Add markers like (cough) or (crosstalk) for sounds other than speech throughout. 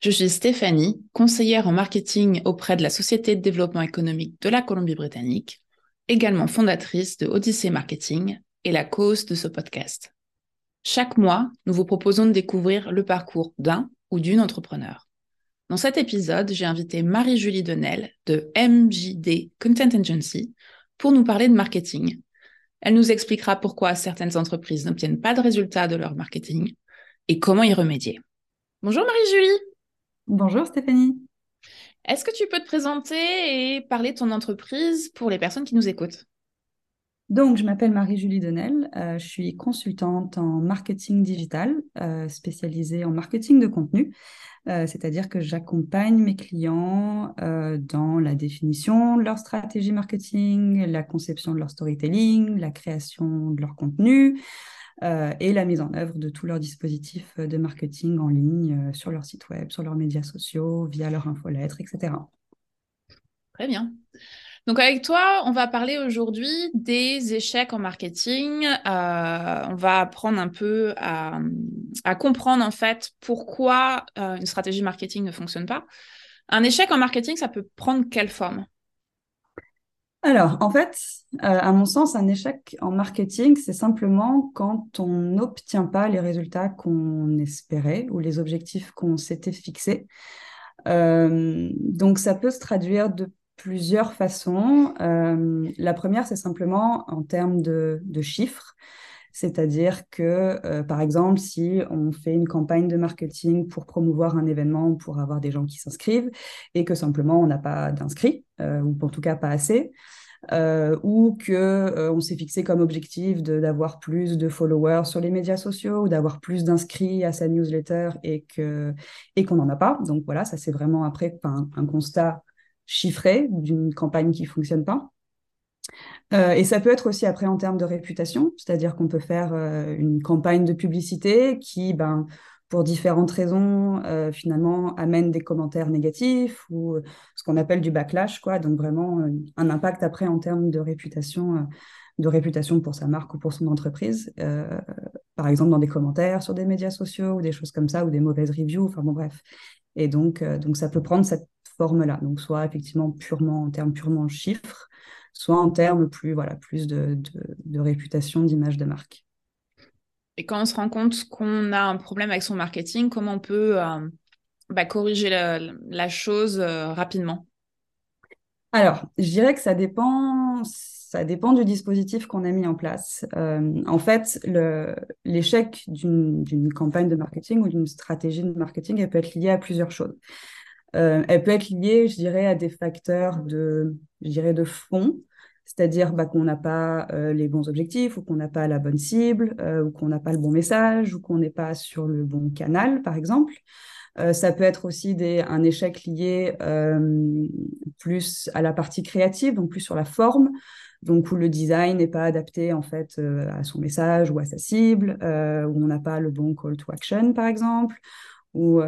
Je suis Stéphanie, conseillère en marketing auprès de la Société de développement économique de la Colombie-Britannique, également fondatrice de Odyssey Marketing et la cause de ce podcast. Chaque mois, nous vous proposons de découvrir le parcours d'un ou d'une entrepreneur. Dans cet épisode, j'ai invité Marie-Julie Denel de MJD Content Agency pour nous parler de marketing. Elle nous expliquera pourquoi certaines entreprises n'obtiennent pas de résultats de leur marketing et comment y remédier. Bonjour Marie-Julie Bonjour Stéphanie. Est-ce que tu peux te présenter et parler de ton entreprise pour les personnes qui nous écoutent? Donc, je m'appelle Marie-Julie Denel. Euh, je suis consultante en marketing digital, euh, spécialisée en marketing de contenu. Euh, c'est-à-dire que j'accompagne mes clients dans la définition de leur stratégie marketing, la conception de leur storytelling, la création de leur contenu, euh, et la mise en œuvre de tous leurs dispositifs de marketing en ligne, euh, sur leur site web, sur leurs médias sociaux, via leur infolettre, etc. Très bien. Donc avec toi, on va parler aujourd'hui des échecs en marketing. Euh, on va apprendre un peu à, comprendre en fait pourquoi une stratégie marketing ne fonctionne pas. Un échec en marketing, ça peut prendre quelle forme? Alors, en fait, euh, à mon sens, un échec en marketing, c'est simplement quand on n'obtient pas les résultats qu'on espérait ou les objectifs qu'on s'était fixés. Euh, donc, ça peut se traduire de plusieurs façons. Euh, la première, c'est simplement en termes de, chiffres. C'est-à-dire que, par exemple, si on fait une campagne de marketing pour promouvoir un événement, pour avoir des gens qui s'inscrivent, et que simplement on n'a pas d'inscrits, ou en tout cas pas assez, euh, ou que euh, on s'est fixé comme objectif d'avoir plus de followers sur les médias sociaux ou d'avoir plus d'inscrits à sa newsletter et qu'on n'en a pas. Donc voilà, ça c'est vraiment après un, un constat chiffré d'une campagne qui fonctionne pas. Euh, et ça peut être aussi après en termes de réputation, c'est-à-dire qu'on peut faire euh, une campagne de publicité qui, ben, pour différentes raisons, euh, finalement, amène des commentaires négatifs ou ce qu'on appelle du backlash, quoi. Donc vraiment un impact après en termes de réputation, de réputation pour sa marque ou pour son entreprise. par exemple, dans des commentaires sur des médias sociaux ou des choses comme ça, ou des mauvaises reviews. Enfin bon, bref. Et donc, donc ça peut prendre cette forme-là. Donc soit effectivement purement en termes purement chiffres, soit en termes plus voilà plus de, de, de réputation, d'image de marque. Et quand on se rend compte qu'on a un problème avec son marketing, comment on peut euh, bah, corriger la, chose euh, rapidement? Alors, je dirais que ça dépend, ça dépend du dispositif qu'on a mis en place. Euh, en fait, l'échec d'une campagne de marketing ou d'une stratégie de marketing, elle peut être liée à plusieurs choses. Elle peut être liée, je dirais, à des facteurs de, je dirais, de fond c'est-à-dire bah, qu'on n'a pas euh, les bons objectifs ou qu'on n'a pas la bonne cible euh, ou qu'on n'a pas le bon message ou qu'on n'est pas sur le bon canal, par exemple. Euh, ça peut être aussi des, un échec lié plus à la partie créative, donc plus sur la forme, donc où le design n'est pas adapté en fait à son message ou à sa cible, où on n'a pas le bon call to action, par exemple, ou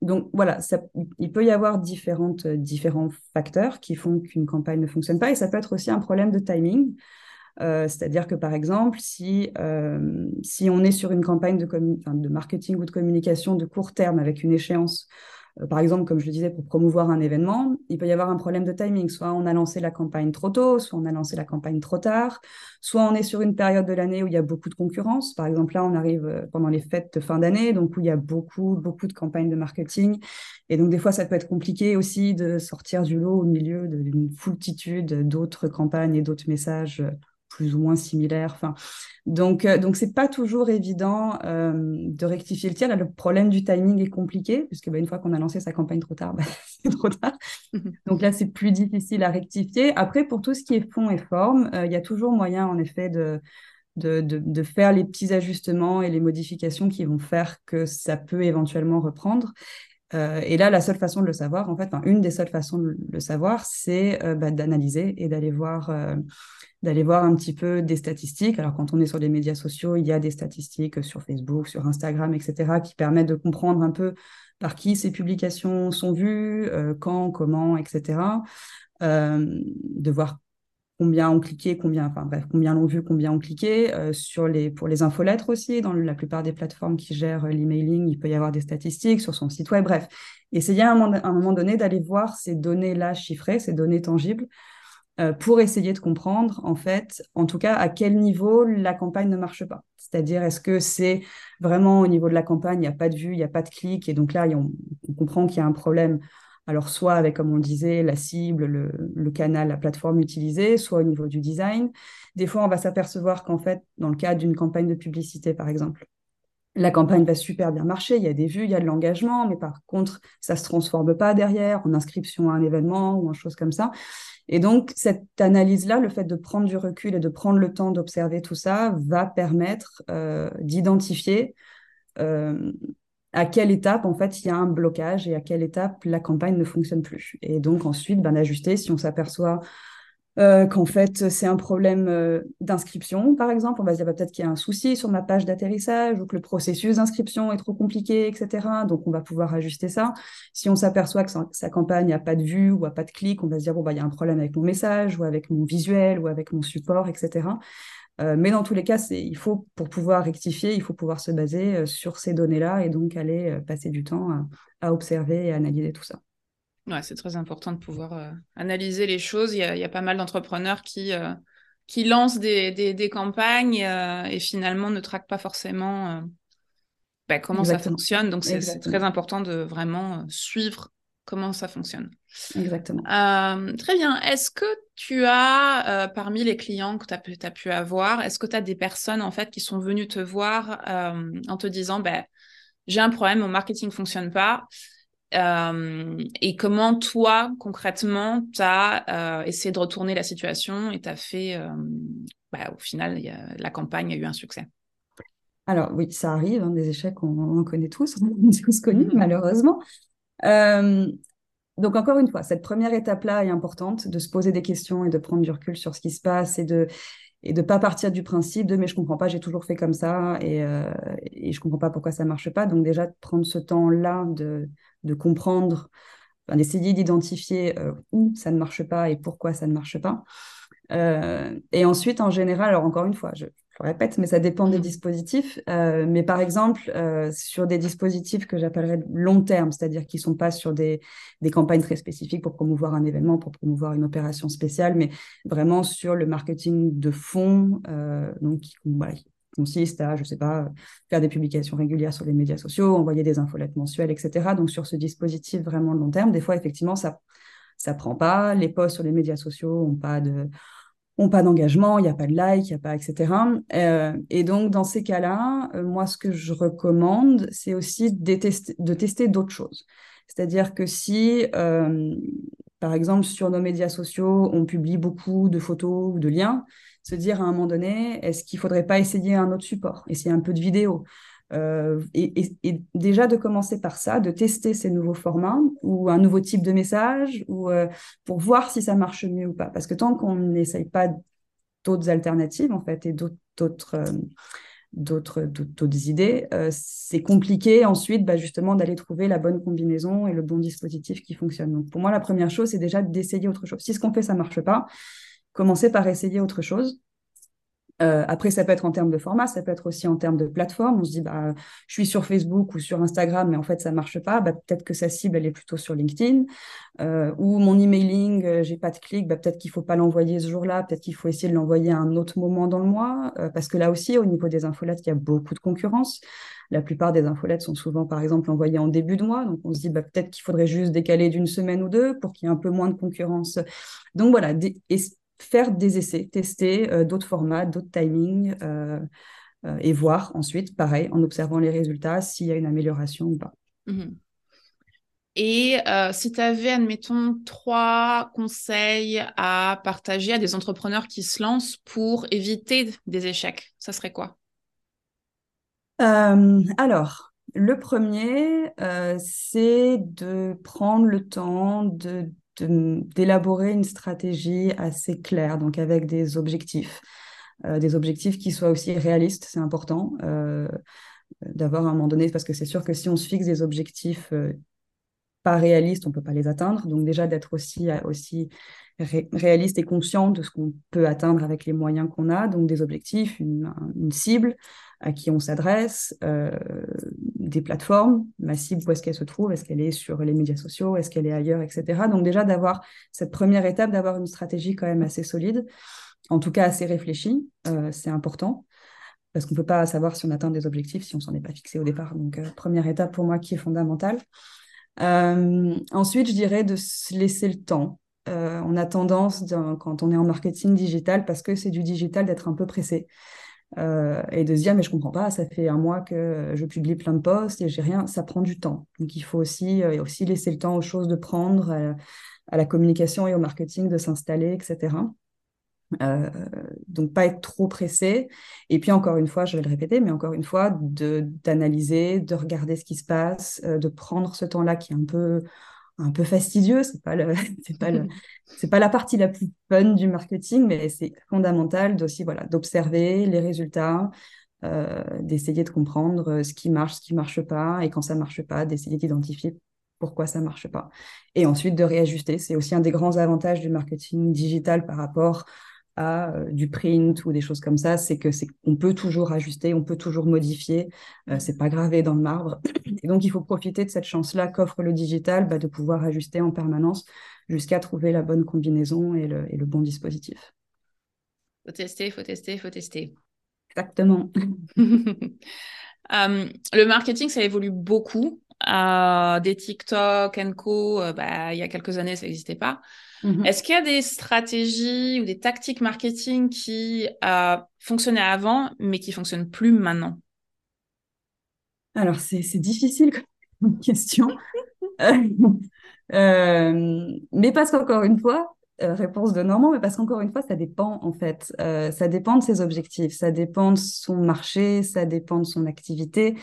donc voilà, il peut y avoir différentes, euh, différents facteurs qui font qu'une campagne ne fonctionne pas et ça peut être aussi un problème de timing. Euh, c'est-à-dire que par exemple, si, euh, si on est sur une campagne de, marketing ou de communication de court terme avec une échéance par exemple, comme je le disais, pour promouvoir un événement, il peut y avoir un problème de timing. Soit on a lancé la campagne trop tôt, soit on a lancé la campagne trop tard, soit on est sur une période de l'année où il y a beaucoup de concurrence. Par exemple, là, on arrive euh, pendant les fêtes de fin d'année, donc où il y a beaucoup, beaucoup de campagnes de marketing. Et donc, des fois, ça peut être compliqué aussi de sortir du lot au milieu d'une foultitude d'autres campagnes et d'autres messages euh, plus ou moins similaires. Enfin, donc, euh, donc c'est pas toujours évident euh, de rectifier le tir. Là, le problème du timing est compliqué, puisque bah, une fois qu'on a lancé sa campagne trop tard, (laughs) bah, c'est trop tard. (laughs) donc là, c'est plus difficile à rectifier. Après, pour tout ce qui est fond et forme, euh, il y a toujours moyen, en effet, de, de, de, de, faire les petits ajustements et les modifications qui vont faire que ça peut éventuellement reprendre. et là, la seule façon de le savoir, en fait, une des seules façons de le savoir, c'est bah, d'analyser et d'aller voir d'aller voir un petit peu des statistiques. Alors, quand on est sur les médias sociaux, il y a des statistiques sur Facebook, sur Instagram, etc., qui permettent de comprendre un peu par qui ces publications sont vues, euh, quand, comment, etc. Euh, de voir combien ont cliqué, combien, enfin bref, combien l'ont vu, combien ont cliqué. Euh, sur les, pour les infolettres aussi, dans la plupart des plateformes qui gèrent l'emailing, il peut y avoir des statistiques sur son site web, bref. Essayer à un, moment donné d'aller voir ces données-là chiffrées, ces données tangibles, pour essayer de comprendre, en fait, en tout cas, à quel niveau la campagne ne marche pas. C'est-à-dire, est-ce que c'est vraiment au niveau de la campagne, il n'y a pas de vue, il n'y a pas de clic, et donc là, on, comprend qu'il y a un problème. Alors, soit avec, comme on le disait, la cible, le, canal, la plateforme utilisée, soit au niveau du design. Des fois, on va s'apercevoir qu'en fait, dans le cas d'une campagne de publicité, par exemple, la campagne va super bien marcher, il y a des vues, il y a de l'engagement, mais par contre, ça se transforme pas derrière en inscription à un événement ou en chose comme ça. Et donc, cette analyse-là, le fait de prendre du recul et de prendre le temps d'observer tout ça, va permettre euh, d'identifier euh, à quelle étape, en fait, il y a un blocage et à quelle étape la campagne ne fonctionne plus. Et donc, ensuite, ben, d'ajuster si on s'aperçoit euh, qu'en fait c'est un problème euh, d'inscription, par exemple. On va se dire bah, peut-être qu'il y a un souci sur ma page d'atterrissage ou que le processus d'inscription est trop compliqué, etc. Donc on va pouvoir ajuster ça. Si on s'aperçoit que sa, campagne n'a pas de vue ou n'a pas de clic, on va se dire bon bah il y a un problème avec mon message ou avec mon visuel ou avec mon support, etc. Euh, mais dans tous les cas, il faut, pour pouvoir rectifier, il faut pouvoir se baser sur ces données-là et donc aller passer du temps à observer et à analyser tout ça. Ouais, c'est très important de pouvoir euh, analyser les choses. Il y, a, pas mal d'entrepreneurs qui, euh, qui lancent des, des, campagnes euh, et finalement ne traquent pas forcément bah, comment ça fonctionne. Donc, c'est très important de vraiment suivre comment ça fonctionne. Exactement. très bien. Est-ce que tu as, parmi les clients que tu as, as, pu avoir, est-ce que tu as des personnes en fait qui sont venues te voir en te disant bah, j'ai un problème, mon marketing ne fonctionne pas euh, et comment toi, concrètement, tu as euh, essayé de retourner la situation et tu as fait, euh, bah, au final, la campagne a eu un succès? Alors oui, ça arrive, hein, des échecs, on, en connaît tous, (laughs) on est tous connus, mm-hmm. malheureusement. donc encore une fois, cette première étape-là est importante, de se poser des questions et de prendre du recul sur ce qui se passe et de et de pas partir du principe de mais je comprends pas, j'ai toujours fait comme ça et, euh, et je comprends pas pourquoi ça marche pas. Donc déjà prendre ce temps-là de, de comprendre, d'essayer d'identifier euh, où ça ne marche pas et pourquoi ça ne marche pas. Euh, et ensuite, en général, alors encore une fois, je, je répète, mais ça dépend des mmh. dispositifs. Euh, mais par exemple, euh, sur des dispositifs que j'appellerais long terme, c'est-à-dire qui ne sont pas sur des, des, campagnes très spécifiques pour promouvoir un événement, pour promouvoir une opération spéciale, mais vraiment sur le marketing de fond, euh, donc qui, consiste à, je ne sais pas, faire des publications régulières sur les médias sociaux, envoyer des infolettes mensuelles, etc. Donc sur ce dispositif vraiment long terme, des fois, effectivement, ça ça prend pas. Les posts sur les médias sociaux n'ont pas de pas d'engagement, il n'y a pas de like, il n'y a pas, etc. Euh, et donc, dans ces cas-là, euh, moi, ce que je recommande, c'est aussi de, de tester d'autres choses. C'est-à-dire que si, euh, par exemple, sur nos médias sociaux, on publie beaucoup de photos ou de liens, se dire à un moment donné, est-ce qu'il ne faudrait pas essayer un autre support, essayer un peu de vidéo? Euh, et, déjà de commencer par ça, de tester ces nouveaux formats ou un nouveau type de message ou euh, pour voir si ça marche mieux ou pas. Parce que tant qu'on n'essaye pas d'autres alternatives en fait et d'autres euh, d'autres d'autres idées, c'est compliqué ensuite bah, justement d'aller trouver la bonne combinaison et le bon dispositif qui fonctionne. Donc pour moi la première chose c'est déjà d'essayer autre chose. Si ce qu'on fait ça marche pas, commencer par essayer autre chose euh, après, ça peut être en termes de format, ça peut être aussi en termes de plateforme. On se dit, bah, je suis sur Facebook ou sur Instagram, mais en fait, ça marche pas. Bah, peut-être que sa cible, elle est plutôt sur LinkedIn. Euh, ou mon emailing, euh, j'ai pas de clic, bah, peut-être qu'il faut pas l'envoyer ce jour-là. Peut-être qu'il faut essayer de l'envoyer à un autre moment dans le mois. Euh, parce que là aussi, au niveau des infolettes, il y a beaucoup de concurrence. La plupart des infolettes sont souvent, par exemple, envoyées en début de mois. Donc, on se dit, bah, peut-être qu'il faudrait juste décaler d'une semaine ou deux pour qu'il y ait un peu moins de concurrence. Donc, voilà, faire des essais, tester euh, d'autres formats, d'autres timings euh, euh, et voir ensuite, pareil, en observant les résultats, s'il y a une amélioration ou pas. Mhm. Et si tu avais, admettons, trois conseils à partager à des entrepreneurs qui se lancent pour éviter des échecs, ça serait quoi? Alors, le premier, c'est de prendre le temps de d'élaborer une stratégie assez claire, donc avec des objectifs. des objectifs qui soient aussi réalistes, c'est important d'avoir à un moment donné, parce que c'est sûr que si on se fixe des objectifs pas réalistes, on ne peut pas les atteindre. Donc déjà d'être aussi, aussi réaliste et conscient de ce qu'on peut atteindre avec les moyens qu'on a, donc des objectifs, une, cible à qui on s'adresse, euh, des plateformes, ma cible, où est-ce qu'elle se trouve, est-ce qu'elle est sur les médias sociaux, est-ce qu'elle est ailleurs, etc. Donc déjà d'avoir cette première étape, d'avoir une stratégie quand même assez solide, en tout cas assez réfléchie, euh, c'est important parce qu'on ne peut pas savoir si on atteint des objectifs si on s'en est pas fixé au départ. Donc, euh, première étape pour moi qui est fondamentale. ensuite, je dirais de se laisser le temps. Euh, on a tendance, quand on est en marketing digital, parce que c'est du digital, d'être un peu pressé. Euh, et de se dire, mais je comprends pas, ça fait un mois que je publie plein de posts et j'ai rien, ça prend du temps. Donc il faut aussi, euh, aussi laisser le temps aux choses de prendre, à, la communication et au marketing de s'installer, etc. donc pas être trop pressé. Et puis encore une fois, je vais le répéter, mais encore une fois, d'analyser, de, regarder ce qui se passe, de prendre ce temps-là qui est un peu un peu fastidieux, c'est pas le, (laughs) c'est pas le, c'est pas la partie la plus fun du marketing, mais c'est fondamental d'aussi voilà d'observer les résultats, euh, d'essayer de comprendre euh, ce qui marche, ce qui marche pas, et quand ça marche pas, d'essayer d'identifier pourquoi ça marche pas, et ensuite de réajuster. C'est aussi un des grands avantages du marketing digital par rapport euh, du print ou des choses comme ça, c'est que c'est on peut toujours ajuster, on peut toujours modifier, euh, c'est pas gravé dans le marbre. Et donc il faut profiter de cette chance-là qu'offre le digital, bah, de pouvoir ajuster en permanence jusqu'à trouver la bonne combinaison et le, et le bon dispositif. Faut tester, faut tester, faut tester. Exactement. (laughs) Euh, le marketing, ça évolue beaucoup. Des TikTok, Co, bah, il y a quelques années, ça n'existait pas. Mhm. Est-ce qu'il y a des stratégies ou des tactiques marketing qui euh, fonctionnaient avant, mais qui fonctionnent plus maintenant? Alors, c'est difficile comme (laughs) question. Euh, mais parce qu'encore une fois, euh, réponse de Normand, mais parce qu'encore une fois, ça dépend en fait. ça dépend de ses objectifs, ça dépend de son marché, ça dépend de son activité.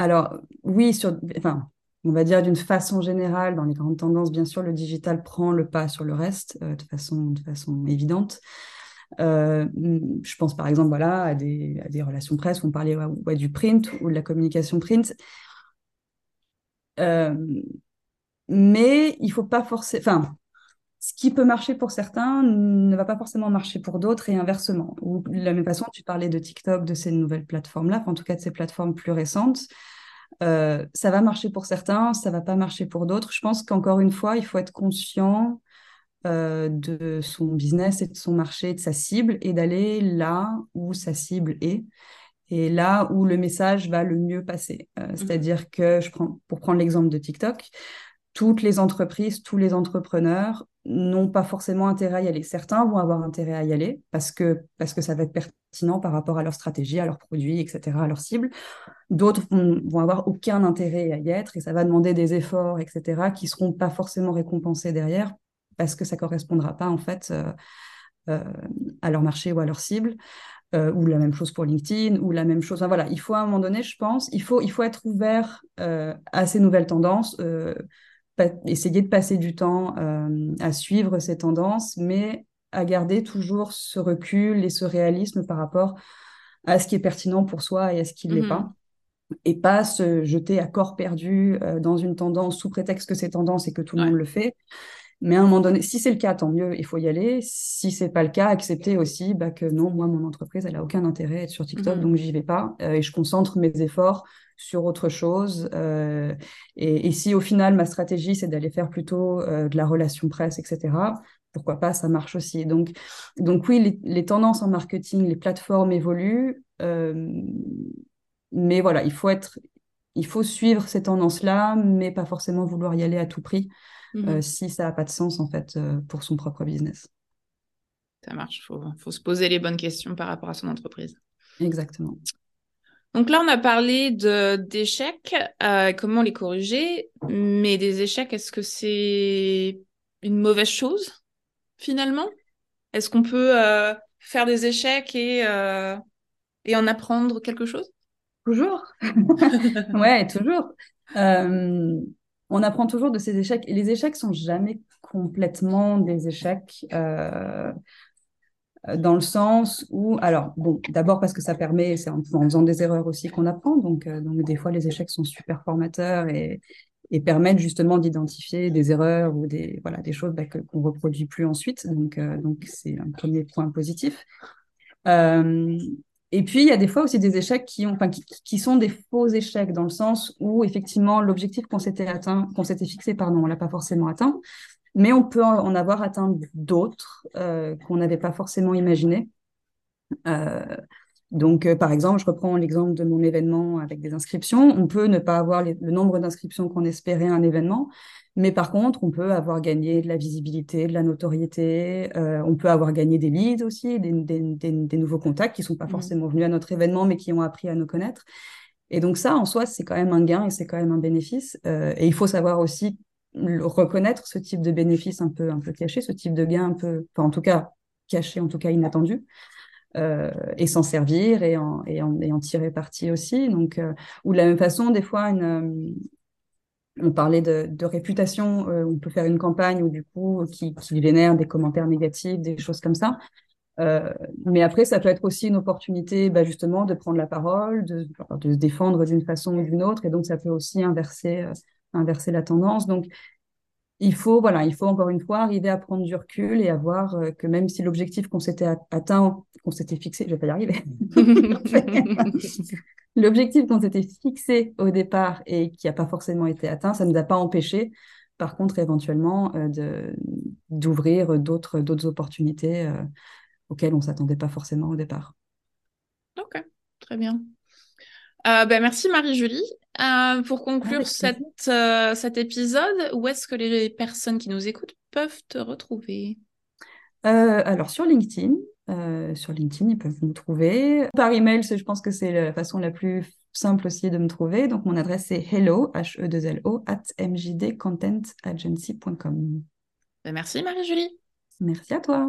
Alors, oui, sur, enfin, on va dire d'une façon générale, dans les grandes tendances, bien sûr, le digital prend le pas sur le reste euh, de, façon, de façon évidente. Euh, je pense par exemple voilà, à, des, relations presse, on parlait du print ou de la communication print. Euh, mais il faut pas forcer. Enfin, ce qui peut marcher pour certains ne va pas forcément marcher pour d'autres et inversement. Ou de la même façon, tu parlais de TikTok, de ces nouvelles plateformes-là, en tout cas de ces plateformes plus récentes. Euh, ça va marcher pour certains, ça va pas marcher pour d'autres. Je pense qu'encore une fois, il faut être conscient euh, de son business et de son marché, de sa cible, et d'aller là où sa cible est et là où le message va le mieux passer. Euh, mmh. C'est-à-dire que, je prends, pour prendre l'exemple de TikTok, toutes les entreprises, tous les entrepreneurs n'ont pas forcément intérêt à y aller. Certains vont avoir intérêt à y aller parce que, parce que ça va être pertinent par rapport à leur stratégie, à leurs produits, etc., à leur cible. D'autres vont, avoir aucun intérêt à y être et ça va demander des efforts, etc., qui seront pas forcément récompensés derrière parce que ça correspondra pas, en fait, euh, euh, à leur marché ou à leur cible. Euh, ou la même chose pour LinkedIn, ou la même chose. voilà, il faut à un moment donné, je pense, il faut, il faut être ouvert à ces nouvelles tendances essayer de passer du temps euh, à suivre ces tendances, mais à garder toujours ce recul et ce réalisme par rapport à ce qui est pertinent pour soi et à ce qui ne l'est mmh pas. Et pas se jeter à corps perdu euh, dans une tendance sous prétexte que c'est tendance et que tout le monde le fait. Mais à un moment donné, si c'est le cas, tant mieux, il faut y aller. Si c'est pas le cas, accepter aussi bah, que non, moi, mon entreprise, elle a aucun intérêt à être sur TikTok, donc mmh donc j'y vais pas. Euh, et je concentre mes efforts sur autre chose. Euh, et, si au final, ma stratégie, c'est d'aller faire plutôt euh, de la relation presse, etc., pourquoi pas, ça marche aussi. Donc, donc oui, les, tendances en marketing, les plateformes évoluent. mais voilà, il faut être, il faut suivre ces tendances-là, mais pas forcément vouloir y aller à tout prix. Mmh euh, si ça n'a pas de sens en fait euh, pour son propre business. Ça marche, il faut, faut, se poser les bonnes questions par rapport à son entreprise. Exactement. Donc là, on a parlé d'échecs, euh, comment les corriger, mais des échecs, est-ce que c'est une mauvaise chose finalement? Est-ce qu'on peut faire des échecs et, et en apprendre quelque chose? Toujours. (laughs) (laughs) ouais, toujours. On apprend toujours de ces échecs. Et les échecs sont jamais complètement des échecs. Euh, dans le sens où, alors, bon, d'abord parce que ça permet, c'est en, faisant des erreurs aussi qu'on apprend, donc, euh, donc des fois les échecs sont super formateurs et, et permettent justement d'identifier des erreurs ou des, voilà, des choses bah, qu'on ne reproduit plus ensuite, donc euh, donc c'est un premier point positif. Et puis, il y a des fois aussi des échecs qui, ont, enfin, qui, sont des faux échecs, dans le sens où, effectivement, l'objectif qu'on s'était atteint, qu'on s'était fixé, pardon, on l'a pas forcément atteint mais on peut en avoir atteint d'autres euh, qu'on n'avait pas forcément imaginé. Euh, donc, euh, par exemple, je reprends l'exemple de mon événement avec des inscriptions. On peut ne pas avoir le nombre d'inscriptions qu'on espérait à un événement, mais par contre, on peut avoir gagné de la visibilité, de la notoriété. on peut avoir gagné des leads aussi, des, des, nouveaux contacts qui ne sont pas mmh. forcément venus à notre événement, mais qui ont appris à nous connaître. Et donc ça, en soi, c'est quand même un gain et c'est quand même un bénéfice. et il faut savoir aussi reconnaître ce type de bénéfice un peu, un peu caché, ce type de gain un peu, enfin, en tout cas caché, en tout cas inattendu, et s'en servir et en, et, en, tirer parti aussi. Donc, euh, ou de la même façon, des fois, euh, on parlait de, réputation, euh, on peut faire une campagne où du coup, qui, qui génère des commentaires négatifs, des choses comme ça. Mais après, ça peut être aussi une opportunité, bah, justement, de prendre la parole, de, de se défendre d'une façon ou d'une autre, et donc ça peut aussi inverser inverser la tendance. Donc, il faut, voilà, il faut encore une fois arriver à prendre du recul et à voir euh, que même si l'objectif qu'on s'était atteint, qu'on s'était fixé, je vais pas y arriver. (laughs) (laughs) l'objectif qu'on s'était fixé au départ et qui n'a pas forcément été atteint, ça ne nous a pas empêché, par contre, éventuellement, euh, de, d'ouvrir d'autres, d'autres opportunités euh, auxquelles on s'attendait pas forcément au départ. Ok, très bien. ben, merci Marie-Julie. Euh, pour conclure cette, euh, cet épisode, où est-ce que les personnes qui nous écoutent peuvent te retrouver? Euh, Alors sur LinkedIn, sur LinkedIn, ils peuvent me trouver. Par email, je pense que c'est la façon la plus simple aussi de me trouver. Donc mon adresse est hello, h e 2 l o at mjdcontentagency.com. Ben, merci Marie-Julie. Merci à toi.